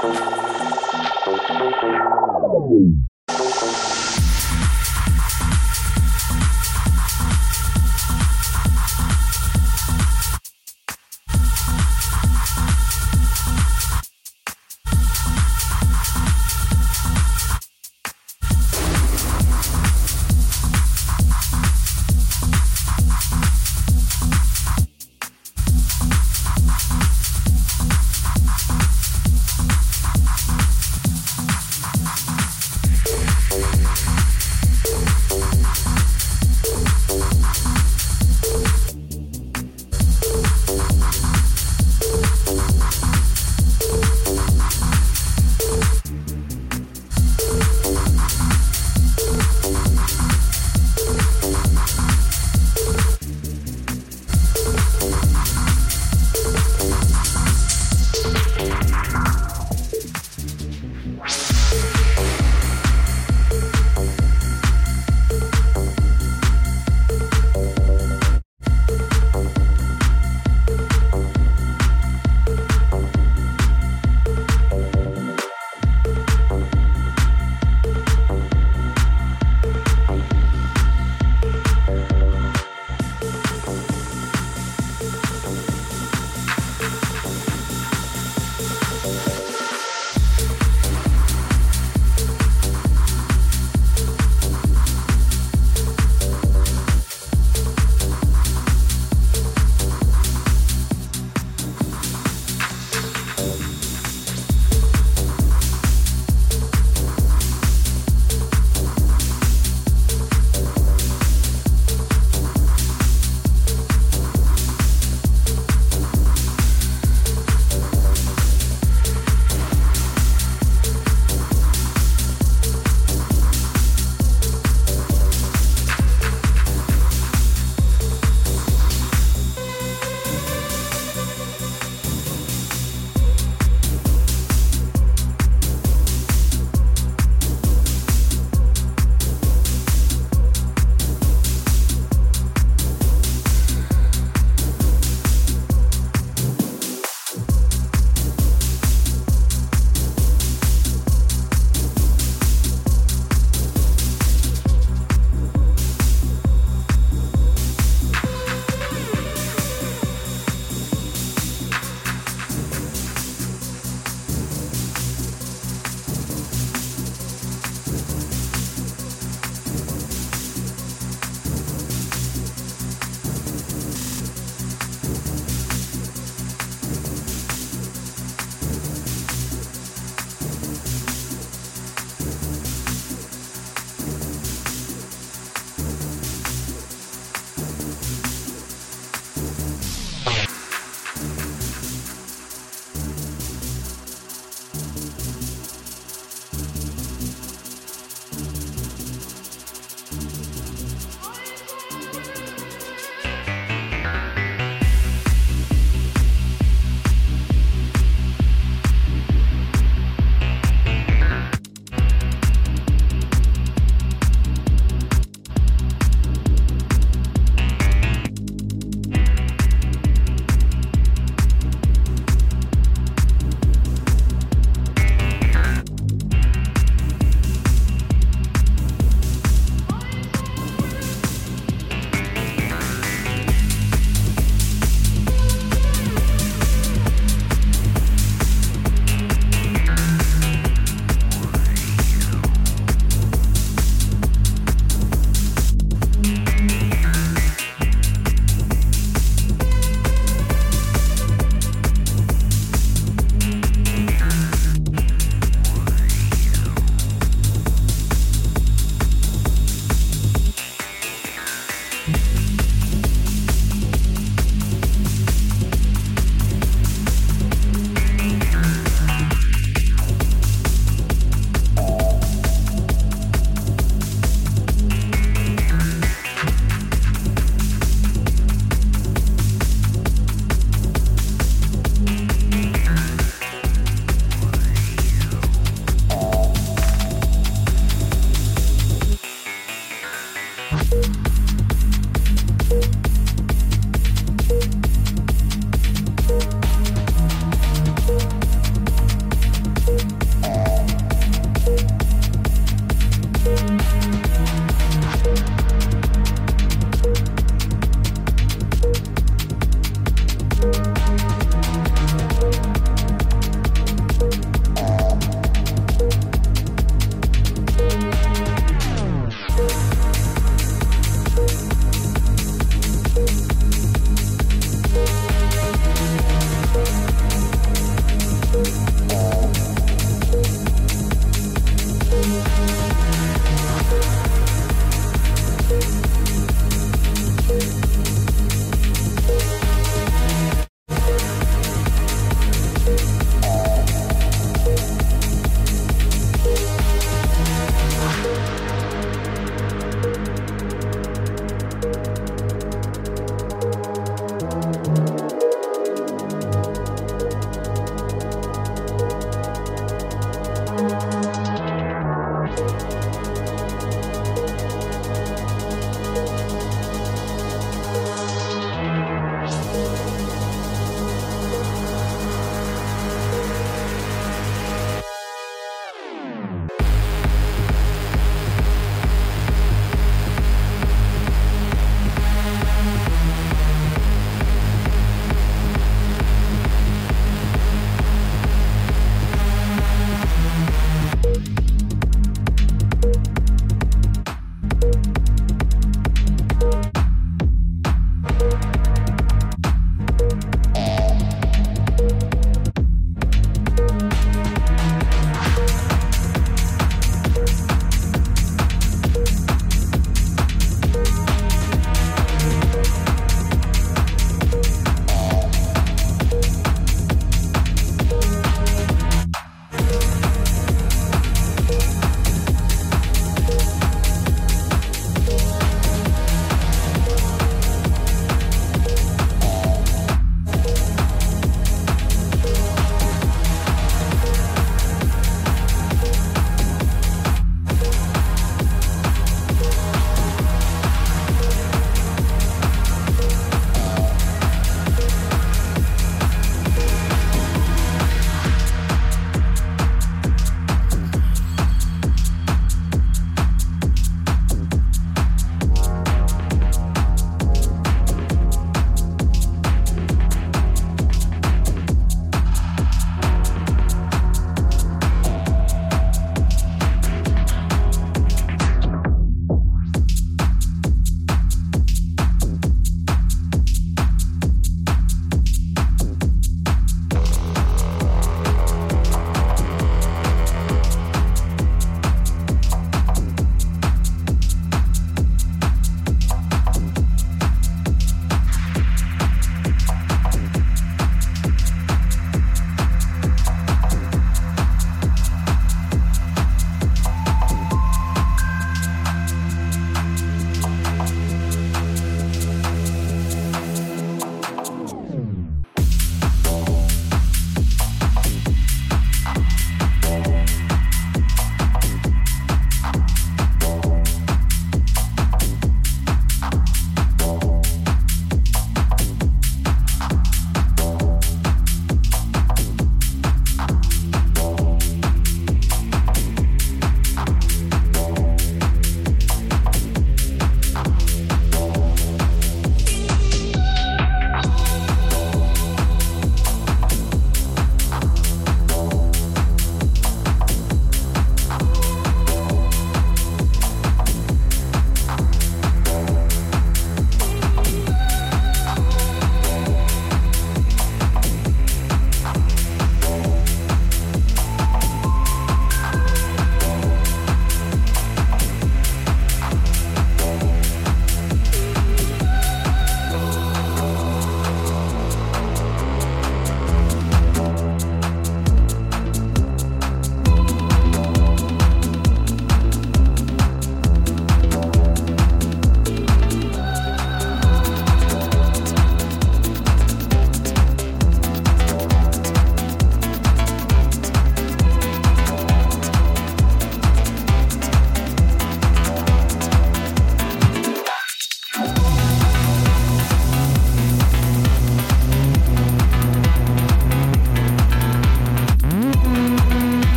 Thank you.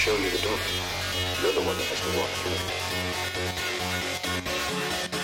show you the door. You're the one that has to walk through it.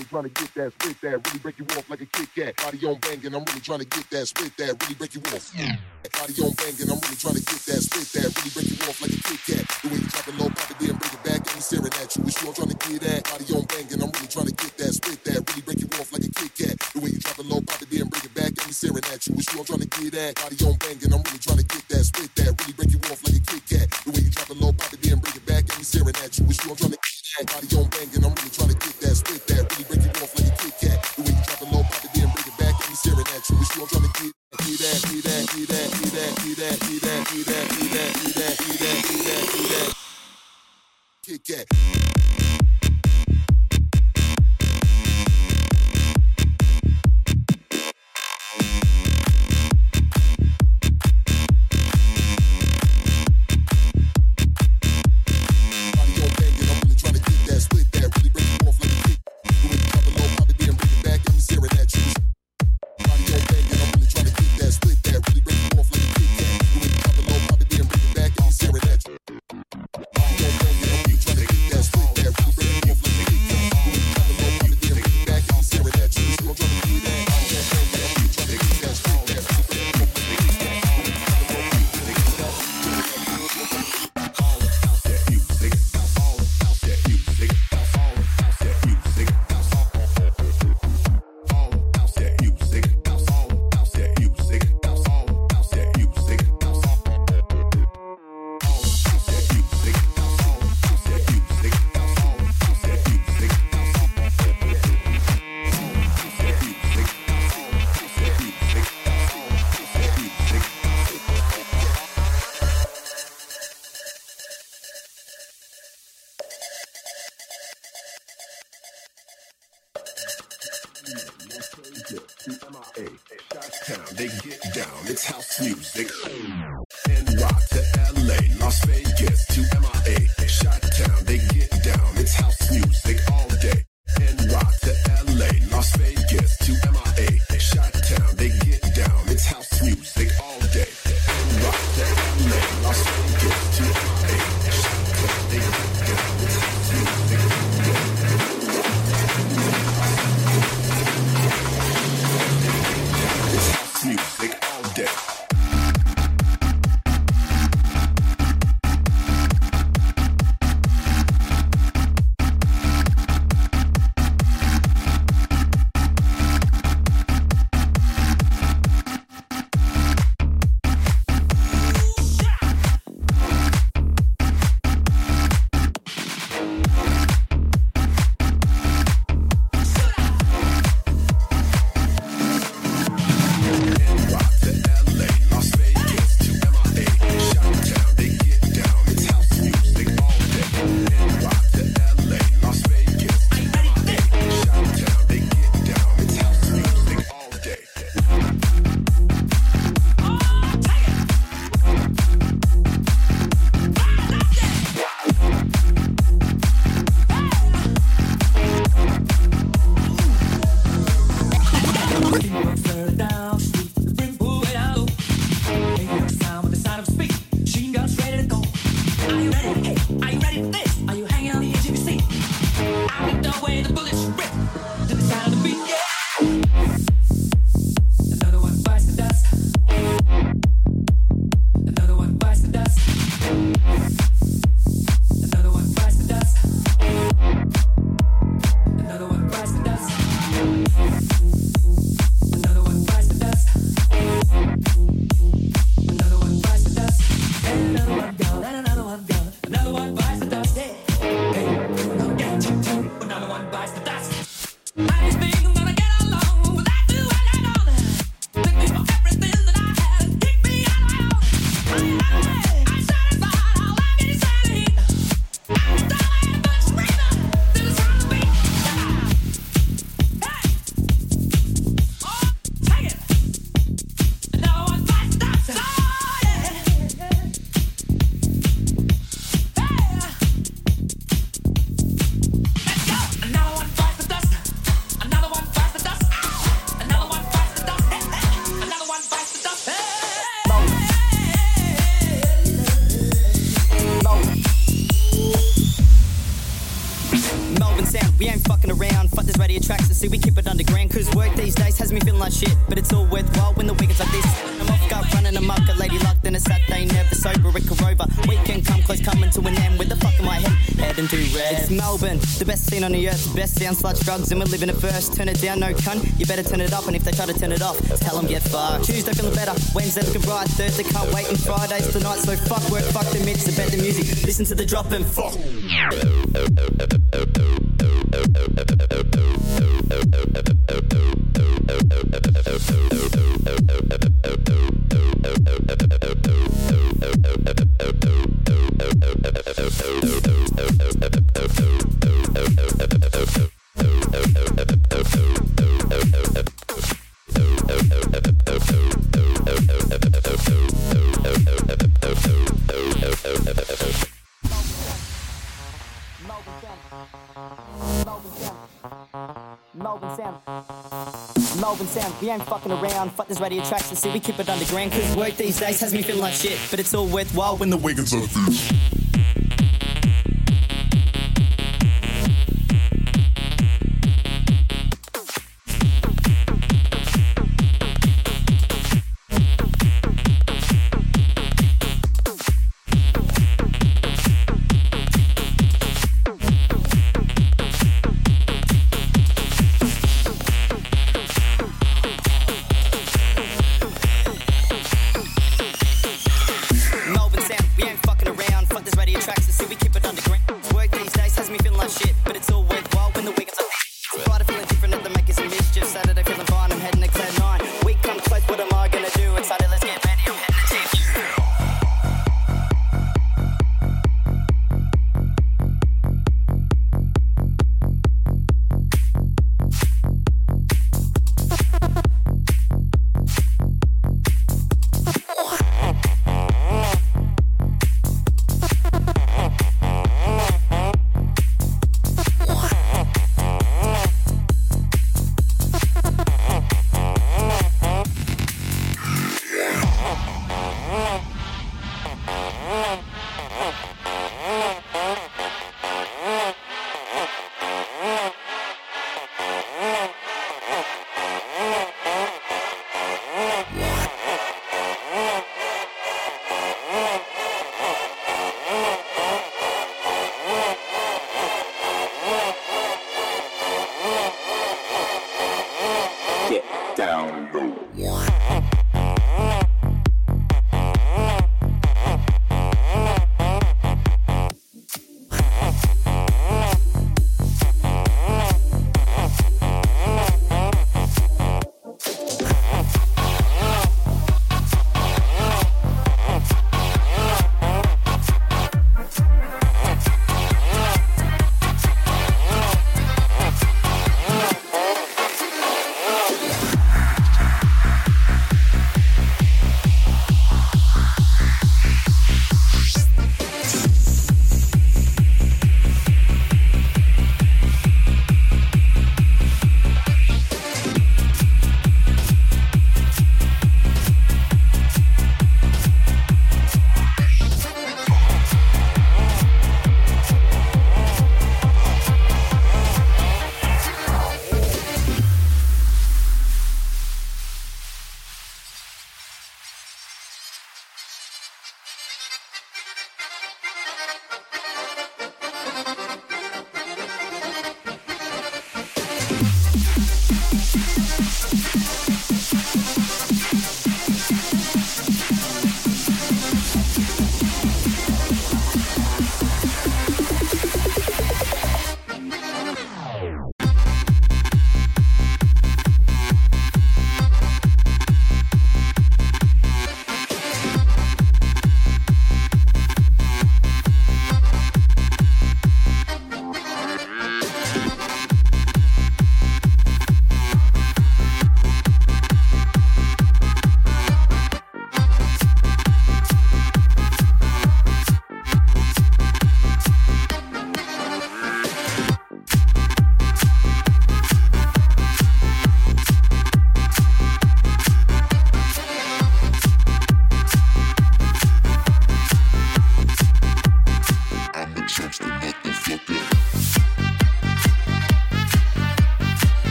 Really trying to get that, spit that, really break you off like a Kit Kat. Body on banging, I'm really trying to get that, spit that, really break you off. Body on banging, I'm really trying to get that, spit that, really break you off like a Kit Kat. The way you drop it low, pop it then bring it back, and me staring at you. It's you I'm trying to get at. Body on banging, I'm really trying to get that, spit that, really break you off like a Kit Kat. The way you drop it low, pop it then bring it back, and me staring at you. It's you I'm trying to get at. Body on banging, I'm really trying to get that, spit that, really break you off like a Kit Kat. The way you drop it low, pop it then bring it back, and me staring at you. It's you I'm trying to sound, sluts, drugs, and we're living it first. Turn it down, no cunt, you better turn it up, and if they try to turn it off, tell them get fucked. Tuesday feeling better, Wednesday looking bright, Thursday can't wait, and Friday's the night, so fuck work, fuck the mix, the music, listen to the drop and fuck. We ain't fucking around. Fuck this radio tracks to see we keep it underground. Cause work these days has me feeling like shit. But it's all worthwhile when the Wiggins are fish.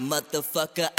Motherfucker.